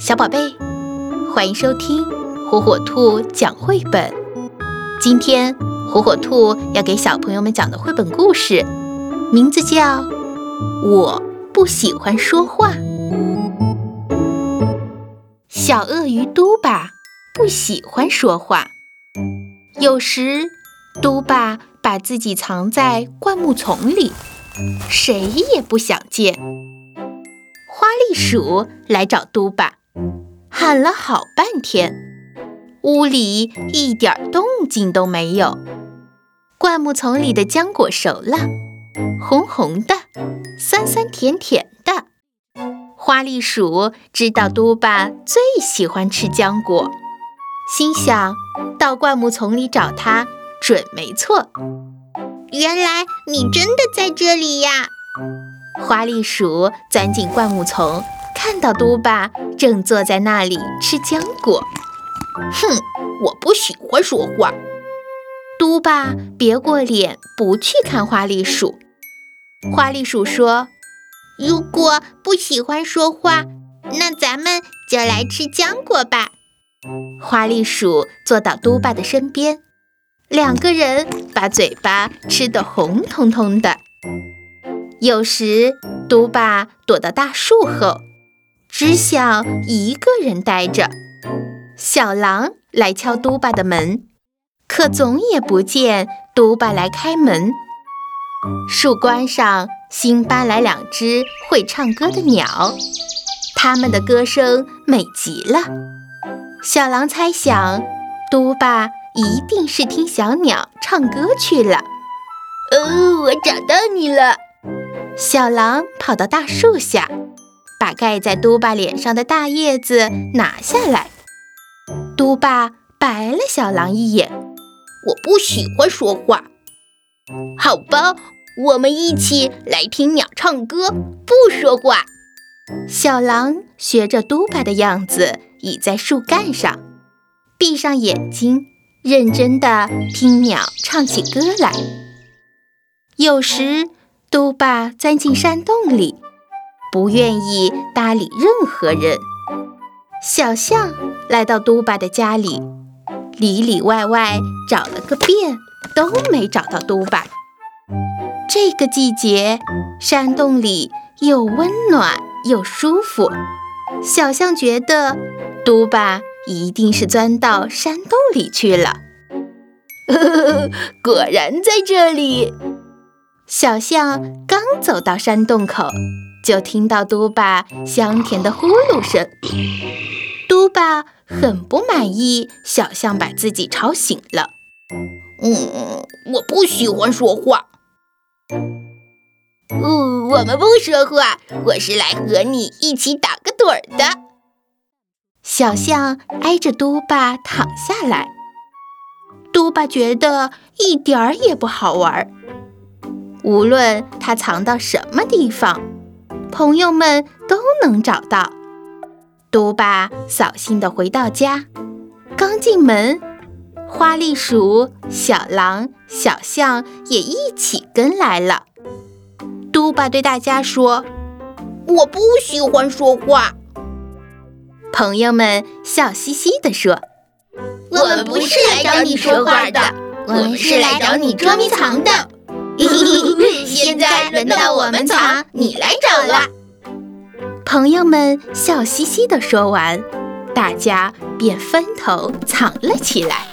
小宝贝，欢迎收听火火兔讲绘本。今天火火兔要给小朋友们讲的绘本故事，名字叫《我不喜欢说话》。小鳄鱼嘟巴不喜欢说话，有时嘟巴把自己藏在灌木丛里，谁也不想见。花栗鼠来找嘟巴。喊了好半天，屋里一点动静都没有。灌木丛里的浆果熟了，红红的，酸酸甜甜的。花栗鼠知道嘟巴最喜欢吃浆果，心想到灌木丛里找它准没错。原来你真的在这里呀！花栗鼠钻进灌木丛。看到嘟巴正坐在那里吃浆果，哼，我不喜欢说话。嘟巴别过脸，不去看花栗鼠。花栗鼠说：“如果不喜欢说话，那咱们就来吃浆果吧。”花栗鼠坐到嘟巴的身边，两个人把嘴巴吃得红彤彤的。有时嘟巴躲到大树后。只想一个人待着。小狼来敲嘟巴的门，可总也不见嘟巴来开门。树冠上新搬来两只会唱歌的鸟，它们的歌声美极了。小狼猜想，嘟巴一定是听小鸟唱歌去了。哦，我找到你了！小狼跑到大树下。把盖在嘟巴脸上的大叶子拿下来。嘟巴白了小狼一眼：“我不喜欢说话。”好吧，我们一起来听鸟唱歌，不说话。小狼学着嘟巴的样子，倚在树干上，闭上眼睛，认真地听鸟唱起歌来。有时，嘟巴钻进山洞里。不愿意搭理任何人。小象来到嘟巴的家里，里里外外找了个遍，都没找到嘟巴。这个季节，山洞里又温暖又舒服。小象觉得嘟巴一定是钻到山洞里去了。呵 呵果然在这里。小象刚走到山洞口。就听到嘟巴香甜的呼噜声，嘟巴很不满意，小象把自己吵醒了。嗯，我不喜欢说话。哦，我们不说话，我是来和你一起打个盹儿的。小象挨着嘟巴躺下来，嘟巴觉得一点儿也不好玩儿，无论它藏到什么地方。朋友们都能找到。嘟巴扫兴地回到家，刚进门，花栗鼠、小狼、小象也一起跟来了。嘟巴对大家说：“我不喜欢说话。”朋友们笑嘻嘻地说：“我们不是来找你说话的，我们是来找你捉迷藏的。” 现在轮到我们藏，你好了。朋友们笑嘻嘻地说完，大家便分头藏了起来。